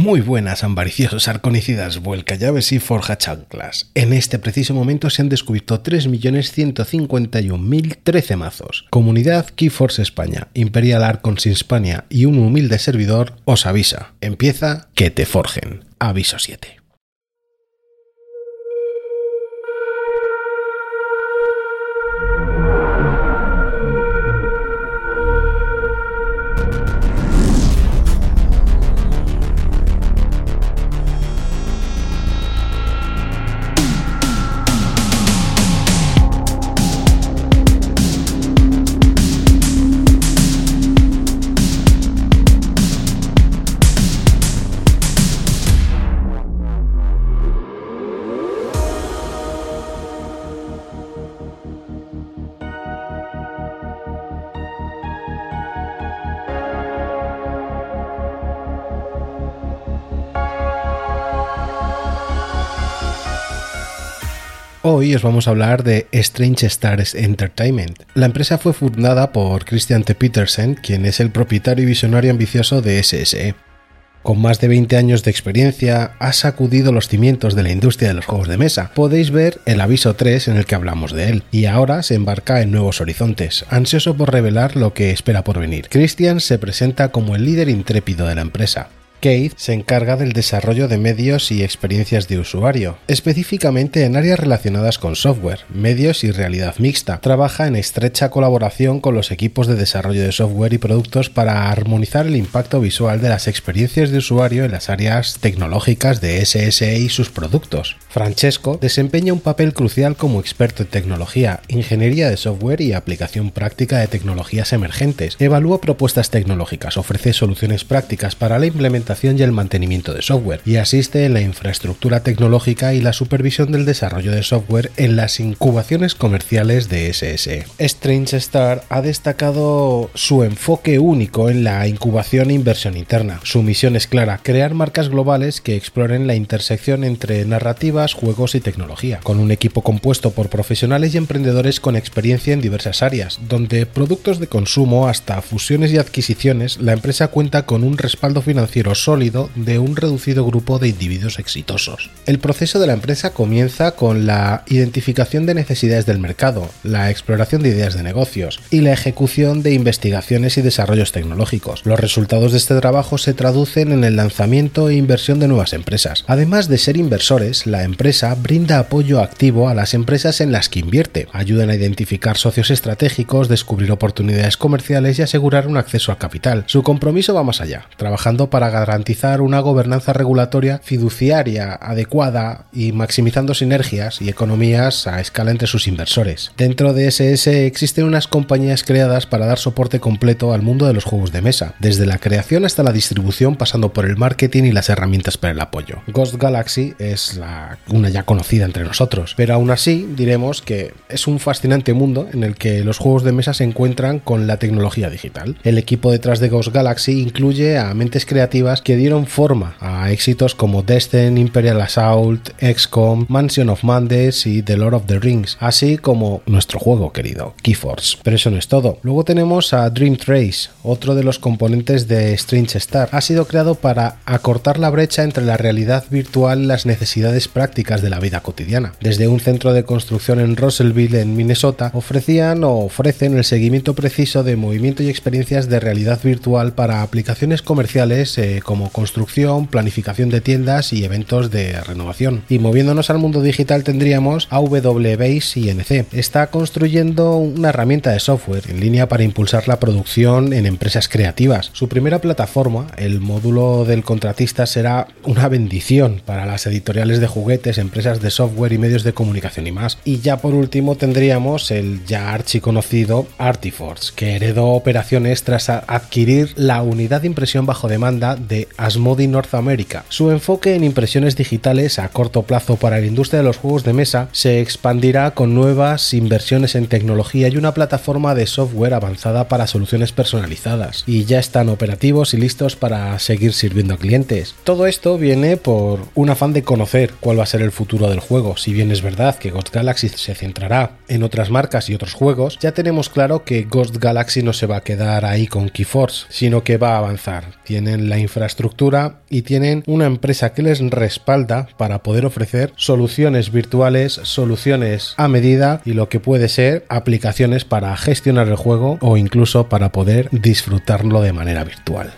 Muy buenas, ambariciosos arconicidas, vuelca llaves y forja chanclas. En este preciso momento se han descubierto 3.151.013 mazos. Comunidad Keyforce España, Imperial Arcons Hispania y un humilde servidor os avisa. Empieza que te forjen. Aviso 7. Hoy os vamos a hablar de Strange Stars Entertainment. La empresa fue fundada por Christian T. Petersen, quien es el propietario y visionario ambicioso de SSE. Con más de 20 años de experiencia, ha sacudido los cimientos de la industria de los juegos de mesa. Podéis ver el aviso 3 en el que hablamos de él, y ahora se embarca en nuevos horizontes, ansioso por revelar lo que espera por venir. Christian se presenta como el líder intrépido de la empresa. Keith se encarga del desarrollo de medios y experiencias de usuario, específicamente en áreas relacionadas con software, medios y realidad mixta. Trabaja en estrecha colaboración con los equipos de desarrollo de software y productos para armonizar el impacto visual de las experiencias de usuario en las áreas tecnológicas de SSE y sus productos. Francesco desempeña un papel crucial como experto en tecnología, ingeniería de software y aplicación práctica de tecnologías emergentes. Evalúa propuestas tecnológicas, ofrece soluciones prácticas para la implementación y el mantenimiento de software, y asiste en la infraestructura tecnológica y la supervisión del desarrollo de software en las incubaciones comerciales de SSE. Strange Star ha destacado su enfoque único en la incubación e inversión interna. Su misión es clara, crear marcas globales que exploren la intersección entre narrativas, juegos y tecnología, con un equipo compuesto por profesionales y emprendedores con experiencia en diversas áreas, donde productos de consumo hasta fusiones y adquisiciones, la empresa cuenta con un respaldo financiero sólido de un reducido grupo de individuos exitosos. El proceso de la empresa comienza con la identificación de necesidades del mercado, la exploración de ideas de negocios y la ejecución de investigaciones y desarrollos tecnológicos. Los resultados de este trabajo se traducen en el lanzamiento e inversión de nuevas empresas. Además de ser inversores, la empresa brinda apoyo activo a las empresas en las que invierte, ayudan a identificar socios estratégicos, descubrir oportunidades comerciales y asegurar un acceso al capital. Su compromiso va más allá, trabajando para garantizar una gobernanza regulatoria fiduciaria adecuada y maximizando sinergias y economías a escala entre sus inversores. Dentro de SS existen unas compañías creadas para dar soporte completo al mundo de los juegos de mesa, desde la creación hasta la distribución pasando por el marketing y las herramientas para el apoyo. Ghost Galaxy es una ya conocida entre nosotros, pero aún así diremos que es un fascinante mundo en el que los juegos de mesa se encuentran con la tecnología digital. El equipo detrás de Ghost Galaxy incluye a mentes creativas que dieron forma a éxitos como Destiny, Imperial Assault, XCOM, Mansion of Mandes y The Lord of the Rings, así como nuestro juego querido, Keyforce. Pero eso no es todo. Luego tenemos a Dream Trace, otro de los componentes de Strange Star. Ha sido creado para acortar la brecha entre la realidad virtual y las necesidades prácticas de la vida cotidiana. Desde un centro de construcción en Russellville, en Minnesota, ofrecían o ofrecen el seguimiento preciso de movimiento y experiencias de realidad virtual para aplicaciones comerciales eh, como construcción, planificación de tiendas y eventos de renovación. Y moviéndonos al mundo digital tendríamos AW Base INC. Está construyendo una herramienta de software en línea para impulsar la producción en empresas creativas. Su primera plataforma, el módulo del contratista, será una bendición para las editoriales de juguetes, empresas de software y medios de comunicación y más. Y ya por último tendríamos el ya archiconocido Artiforce, que heredó operaciones tras adquirir la unidad de impresión bajo demanda de Asmodi North America. Su enfoque en impresiones digitales a corto plazo para la industria de los juegos de mesa se expandirá con nuevas inversiones en tecnología y una plataforma de software avanzada para soluciones personalizadas, y ya están operativos y listos para seguir sirviendo a clientes. Todo esto viene por un afán de conocer cuál va a ser el futuro del juego. Si bien es verdad que Ghost Galaxy se centrará en otras marcas y otros juegos, ya tenemos claro que Ghost Galaxy no se va a quedar ahí con Keyforce, sino que va a avanzar. Tienen la infraestructura infraestructura y tienen una empresa que les respalda para poder ofrecer soluciones virtuales, soluciones a medida y lo que puede ser aplicaciones para gestionar el juego o incluso para poder disfrutarlo de manera virtual.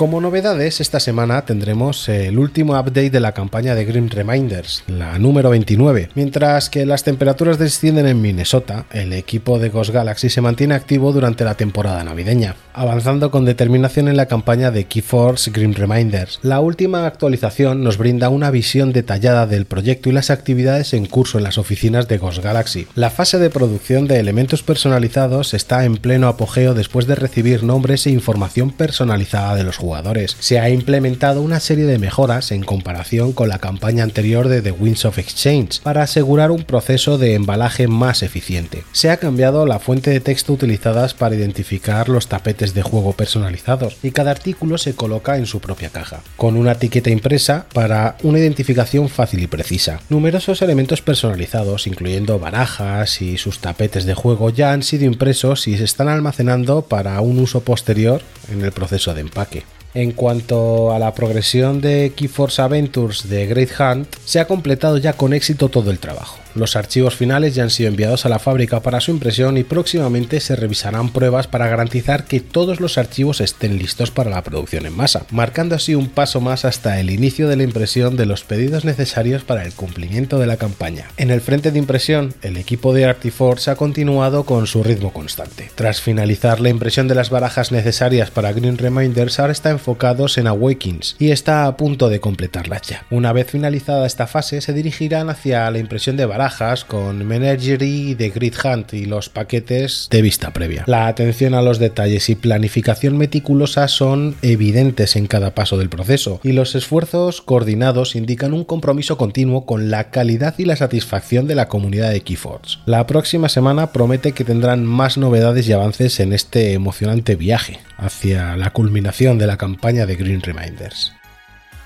Como novedades, esta semana tendremos el último update de la campaña de Grim Reminders, la número 29. Mientras que las temperaturas descienden en Minnesota, el equipo de Ghost Galaxy se mantiene activo durante la temporada navideña, avanzando con determinación en la campaña de Keyforce Grim Reminders. La última actualización nos brinda una visión detallada del proyecto y las actividades en curso en las oficinas de Ghost Galaxy. La fase de producción de elementos personalizados está en pleno apogeo después de recibir nombres e información personalizada de los jugadores se ha implementado una serie de mejoras en comparación con la campaña anterior de The Winds of Exchange para asegurar un proceso de embalaje más eficiente. Se ha cambiado la fuente de texto utilizadas para identificar los tapetes de juego personalizados y cada artículo se coloca en su propia caja, con una etiqueta impresa para una identificación fácil y precisa. Numerosos elementos personalizados, incluyendo barajas y sus tapetes de juego, ya han sido impresos y se están almacenando para un uso posterior en el proceso de empaque. En cuanto a la progresión de Keyforce Adventures de Great Hunt, se ha completado ya con éxito todo el trabajo. Los archivos finales ya han sido enviados a la fábrica para su impresión y próximamente se revisarán pruebas para garantizar que todos los archivos estén listos para la producción en masa, marcando así un paso más hasta el inicio de la impresión de los pedidos necesarios para el cumplimiento de la campaña. En el frente de impresión, el equipo de Artiforce ha continuado con su ritmo constante. Tras finalizar la impresión de las barajas necesarias para Green Reminders, ahora está enfocados en Awakens y está a punto de completarla ya. Una vez finalizada esta fase, se dirigirán hacia la impresión de barajas con Menagerie de Grid Hunt y los paquetes de vista previa. La atención a los detalles y planificación meticulosa son evidentes en cada paso del proceso y los esfuerzos coordinados indican un compromiso continuo con la calidad y la satisfacción de la comunidad de Keyforce. La próxima semana promete que tendrán más novedades y avances en este emocionante viaje hacia la culminación de la campaña de Green Reminders.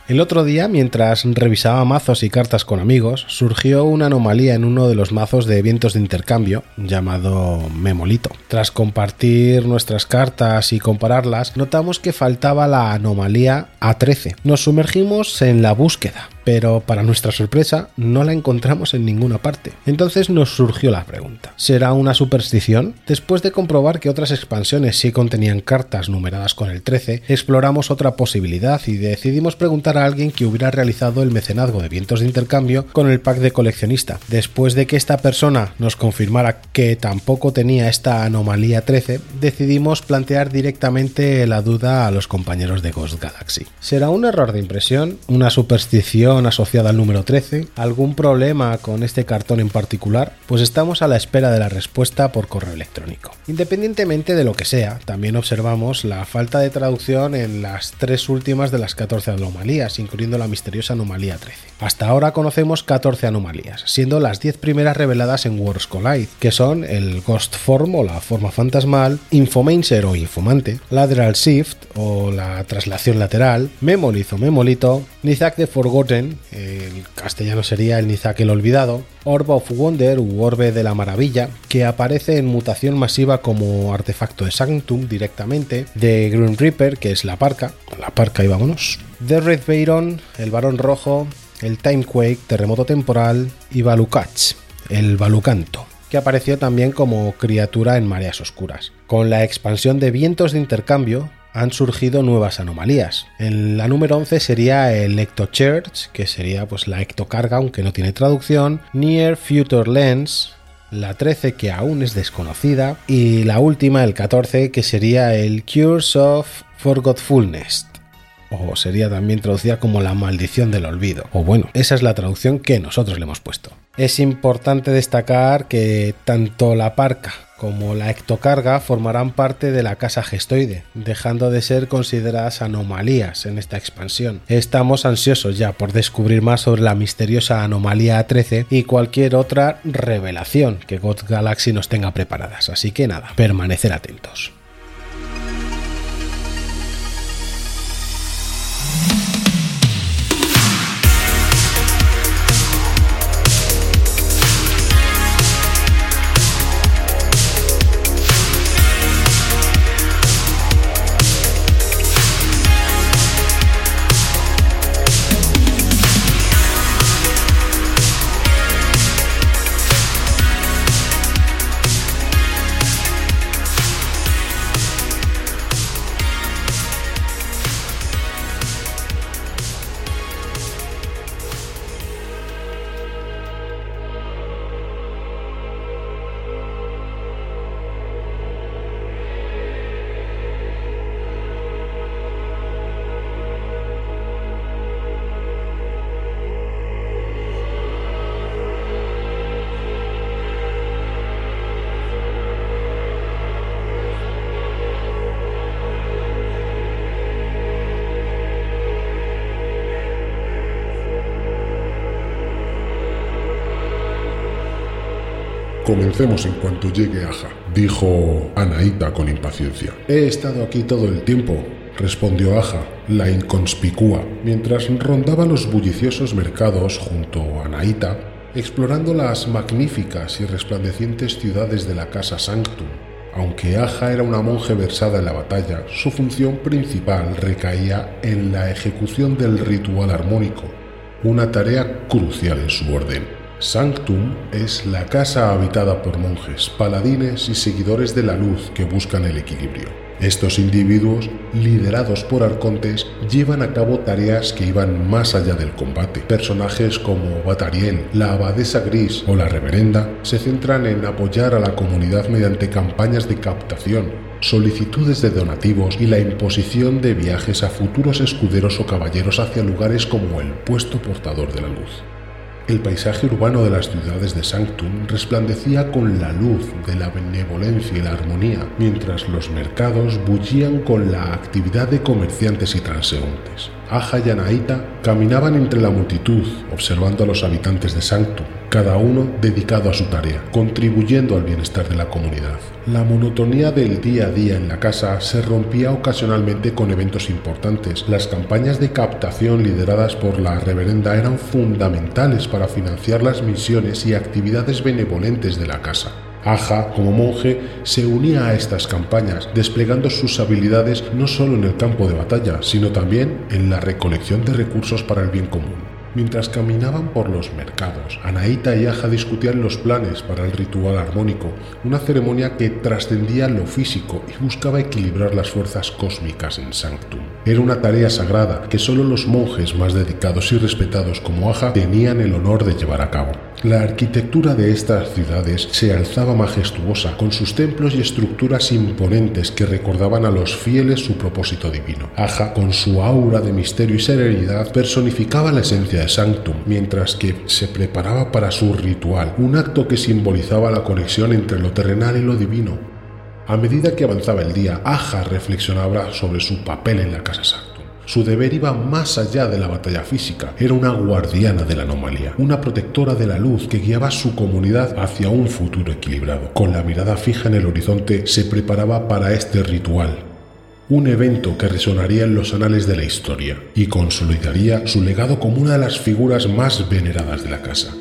El otro día, mientras revisaba mazos y cartas con amigos, surgió una anomalía en uno de los mazos de vientos de intercambio llamado Memolito. Tras compartir nuestras cartas y compararlas, notamos que faltaba la anomalía A13. Nos sumergimos en la búsqueda, pero para nuestra sorpresa no la encontramos en ninguna parte. Entonces nos surgió la pregunta, ¿será una superstición? Después de comprobar que otras expansiones sí contenían cartas numeradas con el 13, exploramos otra posibilidad y decidimos preguntar a alguien que hubiera realizado el mecenazgo de vientos de intercambio con el pack de coleccionista. Después de que esta persona nos confirmara que tampoco tenía esta anomalía 13, decidimos plantear directamente la duda a los compañeros de Ghost Galaxy. ¿Será un error de impresión? ¿Una superstición? Asociada al número 13, algún problema con este cartón en particular, pues estamos a la espera de la respuesta por correo electrónico. Independientemente de lo que sea, también observamos la falta de traducción en las tres últimas de las 14 anomalías, incluyendo la misteriosa anomalía 13. Hasta ahora conocemos 14 anomalías, siendo las 10 primeras reveladas en Wars Collide, que son el Ghost Form o la forma fantasmal, Infomancer o Infomante, Lateral Shift o la traslación lateral, Memolith o Memolito, Nizak the Forgotten, el castellano sería el Nizak el Olvidado, Orb of Wonder u Orbe de la Maravilla, que aparece en mutación masiva como artefacto de Sanctum directamente, de Green Reaper, que es la parca, la parca y vámonos, The Red Baron, el Barón Rojo, el Timequake, Terremoto Temporal y Balukach, el Balucanto que apareció también como criatura en mareas oscuras. Con la expansión de vientos de intercambio, han surgido nuevas anomalías. En la número 11 sería el Ectochurch, que sería pues la ectocarga, aunque no tiene traducción, Near Future Lens, la 13 que aún es desconocida y la última, el 14, que sería el Cures of Forgetfulness o sería también traducida como la maldición del olvido. O bueno, esa es la traducción que nosotros le hemos puesto. Es importante destacar que tanto la parca como la ectocarga formarán parte de la casa gestoide, dejando de ser consideradas anomalías en esta expansión. Estamos ansiosos ya por descubrir más sobre la misteriosa anomalía A13 y cualquier otra revelación que God Galaxy nos tenga preparadas, así que nada, permanecer atentos. Comencemos en cuanto llegue Aja, dijo Anaita con impaciencia. He estado aquí todo el tiempo, respondió Aja, la inconspicua, mientras rondaba los bulliciosos mercados junto a Anaita, explorando las magníficas y resplandecientes ciudades de la casa Sanctum. Aunque Aja era una monje versada en la batalla, su función principal recaía en la ejecución del ritual armónico, una tarea crucial en su orden. Sanctum es la casa habitada por monjes, paladines y seguidores de la luz que buscan el equilibrio. Estos individuos, liderados por arcontes, llevan a cabo tareas que iban más allá del combate. Personajes como Batariel, la abadesa gris o la reverenda se centran en apoyar a la comunidad mediante campañas de captación, solicitudes de donativos y la imposición de viajes a futuros escuderos o caballeros hacia lugares como el puesto portador de la luz. El paisaje urbano de las ciudades de Sanctum resplandecía con la luz de la benevolencia y la armonía, mientras los mercados bullían con la actividad de comerciantes y transeúntes. Aja y Anaita caminaban entre la multitud, observando a los habitantes de Sanctum, cada uno dedicado a su tarea, contribuyendo al bienestar de la comunidad. La monotonía del día a día en la casa se rompía ocasionalmente con eventos importantes. Las campañas de captación lideradas por la reverenda eran fundamentales para financiar las misiones y actividades benevolentes de la casa. Aja, como monje, se unía a estas campañas, desplegando sus habilidades no solo en el campo de batalla, sino también en la recolección de recursos para el bien común. Mientras caminaban por los mercados, Anaíta y Aja discutían los planes para el ritual armónico, una ceremonia que trascendía lo físico y buscaba equilibrar las fuerzas cósmicas en Sanctum. Era una tarea sagrada que solo los monjes más dedicados y respetados como Aja tenían el honor de llevar a cabo. La arquitectura de estas ciudades se alzaba majestuosa, con sus templos y estructuras imponentes que recordaban a los fieles su propósito divino. Aja, con su aura de misterio y serenidad, personificaba la esencia de Sanctum, mientras que se preparaba para su ritual, un acto que simbolizaba la conexión entre lo terrenal y lo divino. A medida que avanzaba el día, Aja reflexionaba sobre su papel en la Casa Sanctum. Su deber iba más allá de la batalla física. Era una guardiana de la anomalía, una protectora de la luz que guiaba a su comunidad hacia un futuro equilibrado. Con la mirada fija en el horizonte, se preparaba para este ritual. Un evento que resonaría en los anales de la historia y consolidaría su legado como una de las figuras más veneradas de la casa.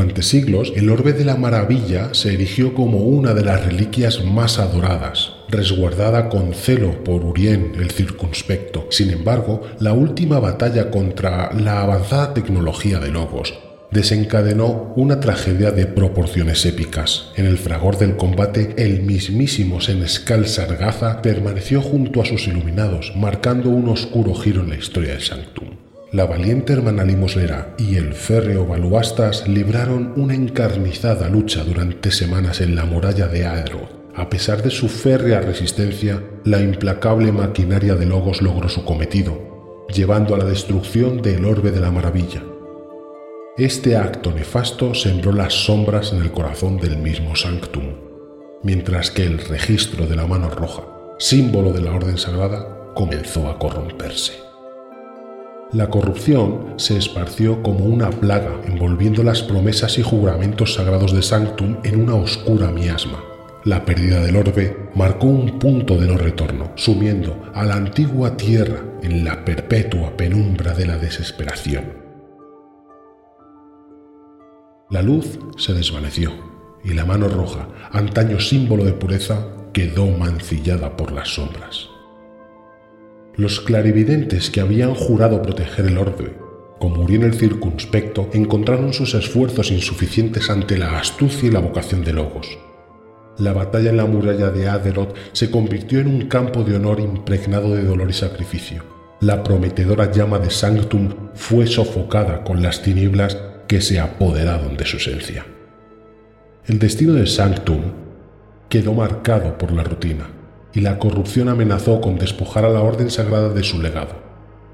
Durante siglos, el Orbe de la Maravilla se erigió como una de las reliquias más adoradas, resguardada con celo por Urien el circunspecto. Sin embargo, la última batalla contra la avanzada tecnología de Logos desencadenó una tragedia de proporciones épicas. En el fragor del combate, el mismísimo Senescal Sargaza permaneció junto a sus iluminados, marcando un oscuro giro en la historia de Sanctum la valiente hermana limosnera y el férreo Baluastas libraron una encarnizada lucha durante semanas en la muralla de Aeroth. A pesar de su férrea resistencia, la implacable maquinaria de Logos logró su cometido, llevando a la destrucción del Orbe de la Maravilla. Este acto nefasto sembró las sombras en el corazón del mismo Sanctum, mientras que el registro de la mano roja, símbolo de la Orden Sagrada, comenzó a corromperse. La corrupción se esparció como una plaga, envolviendo las promesas y juramentos sagrados de Sanctum en una oscura miasma. La pérdida del orbe marcó un punto de no retorno, sumiendo a la antigua tierra en la perpetua penumbra de la desesperación. La luz se desvaneció y la mano roja, antaño símbolo de pureza, quedó mancillada por las sombras. Los clarividentes que habían jurado proteger el orbe, como murió en el circunspecto, encontraron sus esfuerzos insuficientes ante la astucia y la vocación de Logos. La batalla en la muralla de Aderoth se convirtió en un campo de honor impregnado de dolor y sacrificio. La prometedora llama de Sanctum fue sofocada con las tinieblas que se apoderaron de su esencia. El destino de Sanctum quedó marcado por la rutina y la corrupción amenazó con despojar a la orden sagrada de su legado.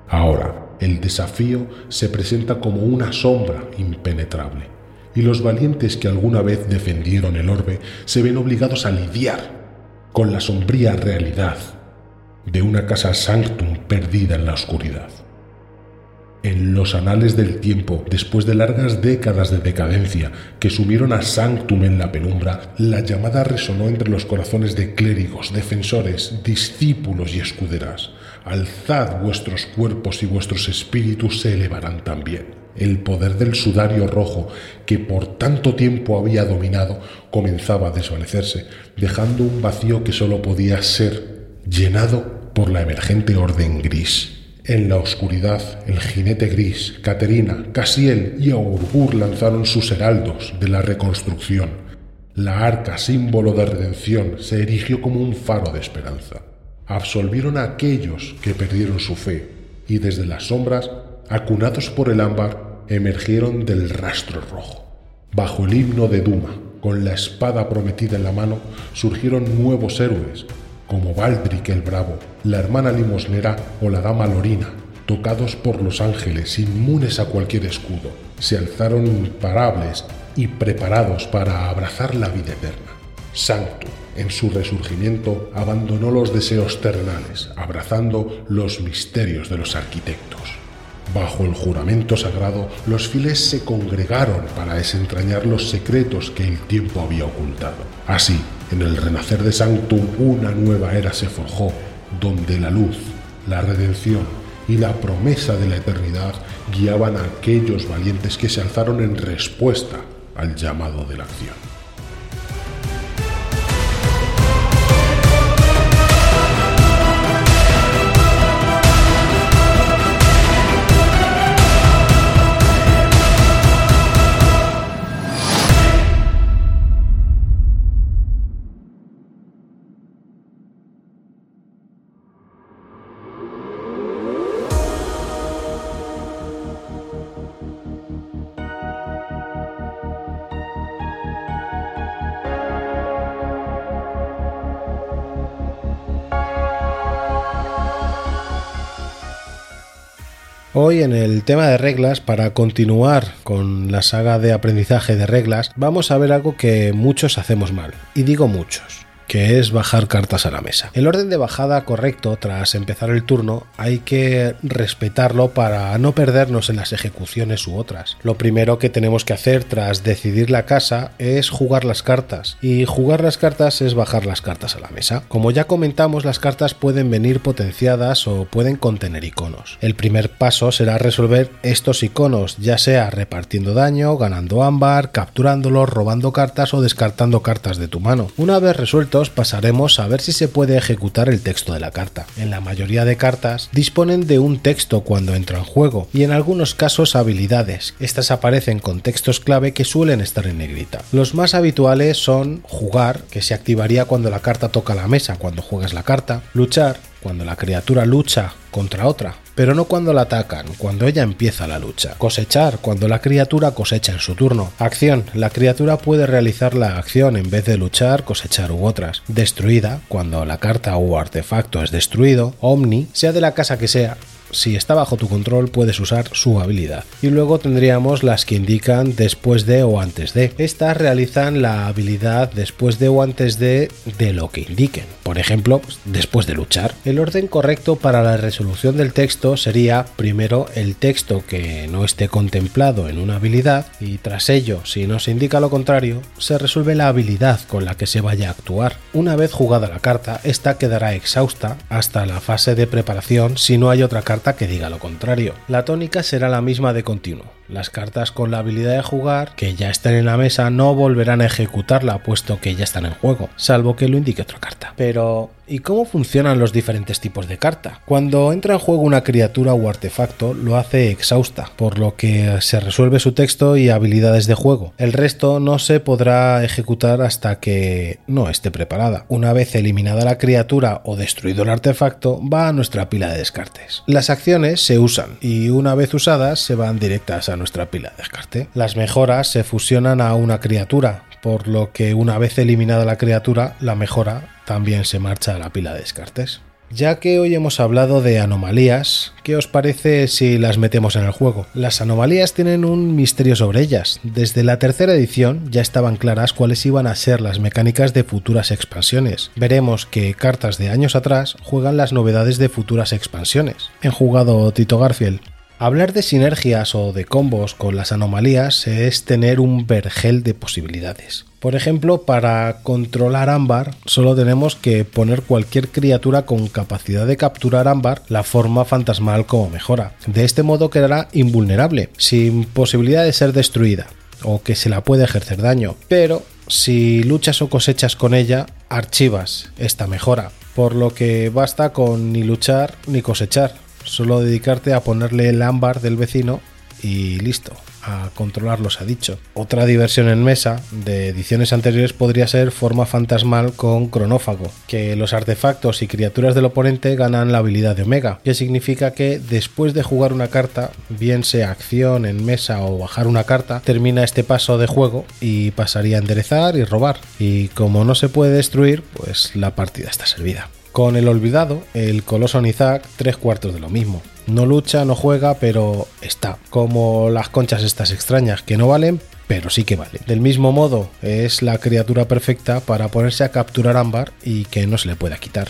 Ahora, el desafío se presenta como una sombra impenetrable, y los valientes que alguna vez defendieron el orbe se ven obligados a lidiar con la sombría realidad de una casa sanctum perdida en la oscuridad. En los anales del tiempo, después de largas décadas de decadencia que sumieron a Sanctum en la penumbra, la llamada resonó entre los corazones de clérigos, defensores, discípulos y escuderas. Alzad vuestros cuerpos y vuestros espíritus se elevarán también. El poder del sudario rojo, que por tanto tiempo había dominado, comenzaba a desvanecerse, dejando un vacío que sólo podía ser llenado por la emergente orden gris. En la oscuridad, el jinete gris, Caterina, Casiel y Aurgur lanzaron sus heraldos de la reconstrucción. La arca, símbolo de redención, se erigió como un faro de esperanza. Absolvieron a aquellos que perdieron su fe, y desde las sombras, acunados por el ámbar, emergieron del rastro rojo. Bajo el himno de Duma, con la espada prometida en la mano, surgieron nuevos héroes, como Baldric el Bravo, la hermana limosnera o la dama Lorina, tocados por los ángeles, inmunes a cualquier escudo, se alzaron imparables y preparados para abrazar la vida eterna. Sancto, en su resurgimiento, abandonó los deseos terrenales, abrazando los misterios de los arquitectos. Bajo el juramento sagrado, los fieles se congregaron para desentrañar los secretos que el tiempo había ocultado. Así, en el renacer de Sanctum una nueva era se forjó, donde la luz, la redención y la promesa de la eternidad guiaban a aquellos valientes que se alzaron en respuesta al llamado de la acción. Hoy en el tema de reglas, para continuar con la saga de aprendizaje de reglas, vamos a ver algo que muchos hacemos mal. Y digo muchos que es bajar cartas a la mesa. El orden de bajada correcto tras empezar el turno hay que respetarlo para no perdernos en las ejecuciones u otras. Lo primero que tenemos que hacer tras decidir la casa es jugar las cartas y jugar las cartas es bajar las cartas a la mesa. Como ya comentamos, las cartas pueden venir potenciadas o pueden contener iconos. El primer paso será resolver estos iconos, ya sea repartiendo daño, ganando ámbar, capturándolos, robando cartas o descartando cartas de tu mano. Una vez resuelto pasaremos a ver si se puede ejecutar el texto de la carta. En la mayoría de cartas disponen de un texto cuando entra en juego y en algunos casos habilidades. Estas aparecen con textos clave que suelen estar en negrita. Los más habituales son jugar, que se activaría cuando la carta toca la mesa cuando juegas la carta, luchar, cuando la criatura lucha contra otra, pero no cuando la atacan, cuando ella empieza la lucha. Cosechar, cuando la criatura cosecha en su turno. Acción, la criatura puede realizar la acción en vez de luchar, cosechar u otras. Destruida, cuando la carta o artefacto es destruido. Omni, sea de la casa que sea, si está bajo tu control puedes usar su habilidad. Y luego tendríamos las que indican después de o antes de. Estas realizan la habilidad después de o antes de de lo que indiquen. Por ejemplo, pues, después de luchar. El orden correcto para la resolución del texto sería primero el texto que no esté contemplado en una habilidad y tras ello, si no se indica lo contrario, se resuelve la habilidad con la que se vaya a actuar. Una vez jugada la carta, esta quedará exhausta hasta la fase de preparación si no hay otra carta que diga lo contrario. La tónica será la misma de continuo. Las cartas con la habilidad de jugar, que ya estén en la mesa, no volverán a ejecutarla puesto que ya están en juego, salvo que lo indique otra carta. Pero, ¿y cómo funcionan los diferentes tipos de carta? Cuando entra en juego una criatura o artefacto, lo hace exhausta, por lo que se resuelve su texto y habilidades de juego. El resto no se podrá ejecutar hasta que no esté preparada. Una vez eliminada la criatura o destruido el artefacto, va a nuestra pila de descartes. Las acciones se usan y una vez usadas se van directas a nuestra pila de descarte. Las mejoras se fusionan a una criatura, por lo que una vez eliminada la criatura, la mejora también se marcha a la pila de descartes. Ya que hoy hemos hablado de anomalías, ¿qué os parece si las metemos en el juego? Las anomalías tienen un misterio sobre ellas. Desde la tercera edición ya estaban claras cuáles iban a ser las mecánicas de futuras expansiones. Veremos que cartas de años atrás juegan las novedades de futuras expansiones. En jugado Tito Garfield. Hablar de sinergias o de combos con las anomalías es tener un vergel de posibilidades. Por ejemplo, para controlar ámbar solo tenemos que poner cualquier criatura con capacidad de capturar ámbar la forma fantasmal como mejora. De este modo quedará invulnerable, sin posibilidad de ser destruida o que se la puede ejercer daño. Pero si luchas o cosechas con ella, archivas esta mejora. Por lo que basta con ni luchar ni cosechar solo dedicarte a ponerle el ámbar del vecino y listo, a controlarlos ha dicho. Otra diversión en mesa de ediciones anteriores podría ser forma fantasmal con cronófago, que los artefactos y criaturas del oponente ganan la habilidad de Omega, que significa que después de jugar una carta, bien sea acción en mesa o bajar una carta, termina este paso de juego y pasaría a enderezar y robar. Y como no se puede destruir, pues la partida está servida. Con el olvidado, el coloso Nizak, tres cuartos de lo mismo. No lucha, no juega, pero está. Como las conchas estas extrañas que no valen, pero sí que valen. Del mismo modo, es la criatura perfecta para ponerse a capturar ámbar y que no se le pueda quitar.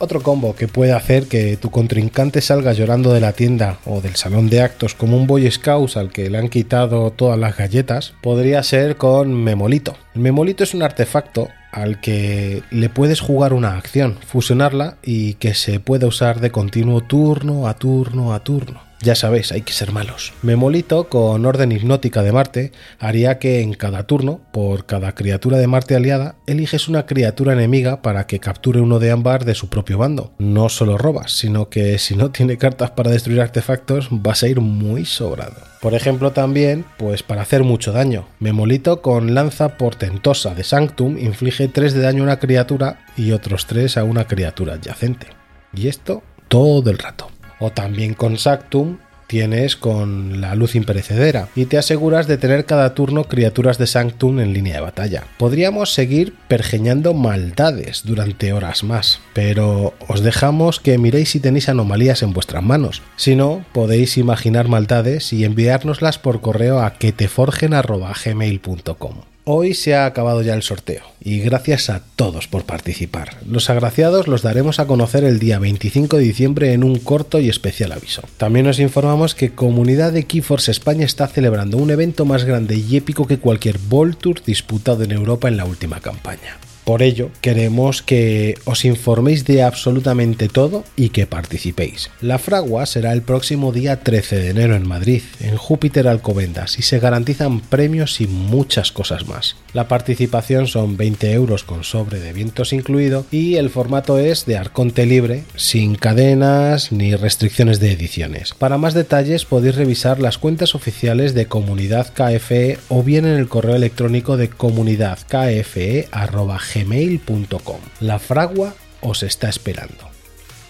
Otro combo que puede hacer que tu contrincante salga llorando de la tienda o del salón de actos como un Boy Scout al que le han quitado todas las galletas podría ser con Memolito. El Memolito es un artefacto al que le puedes jugar una acción, fusionarla y que se pueda usar de continuo turno a turno a turno. Ya sabéis, hay que ser malos. Memolito, con orden hipnótica de Marte, haría que en cada turno, por cada criatura de Marte aliada, eliges una criatura enemiga para que capture uno de ámbar de su propio bando. No solo robas, sino que si no tiene cartas para destruir artefactos, vas a ir muy sobrado. Por ejemplo, también, pues para hacer mucho daño. Memolito con lanza portentosa de Sanctum inflige 3 de daño a una criatura y otros 3 a una criatura adyacente. Y esto todo el rato. O también con Sanctum tienes con la luz imperecedera y te aseguras de tener cada turno criaturas de Sanctum en línea de batalla. Podríamos seguir pergeñando maldades durante horas más, pero os dejamos que miréis si tenéis anomalías en vuestras manos. Si no, podéis imaginar maldades y enviárnoslas por correo a queteforgen.gmail.com. Hoy se ha acabado ya el sorteo y gracias a todos por participar. Los agraciados los daremos a conocer el día 25 de diciembre en un corto y especial aviso. También nos informamos que Comunidad de Keyforce España está celebrando un evento más grande y épico que cualquier Ball Tour disputado en Europa en la última campaña. Por ello, queremos que os informéis de absolutamente todo y que participéis. La fragua será el próximo día 13 de enero en Madrid, en Júpiter Alcobendas, y se garantizan premios y muchas cosas más. La participación son 20 euros con sobre de vientos incluido y el formato es de arconte libre, sin cadenas ni restricciones de ediciones. Para más detalles podéis revisar las cuentas oficiales de Comunidad KFE o bien en el correo electrónico de comunidadkfe.gmail gmail.com. La fragua os está esperando.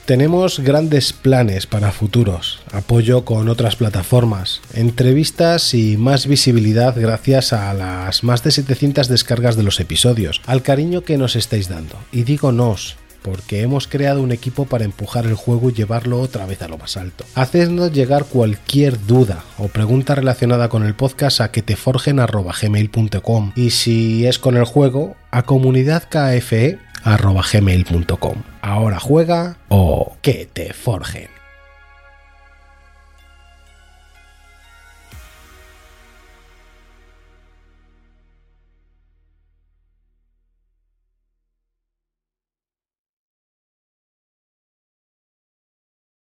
Tenemos grandes planes para futuros, apoyo con otras plataformas, entrevistas y más visibilidad gracias a las más de 700 descargas de los episodios, al cariño que nos estáis dando. Y digo nos, porque hemos creado un equipo para empujar el juego y llevarlo otra vez a lo más alto. Hacednos llegar cualquier duda o pregunta relacionada con el podcast a que te forgen@gmail.com y si es con el juego a comunidadkfe.gmail.com. Ahora juega o que te forjen.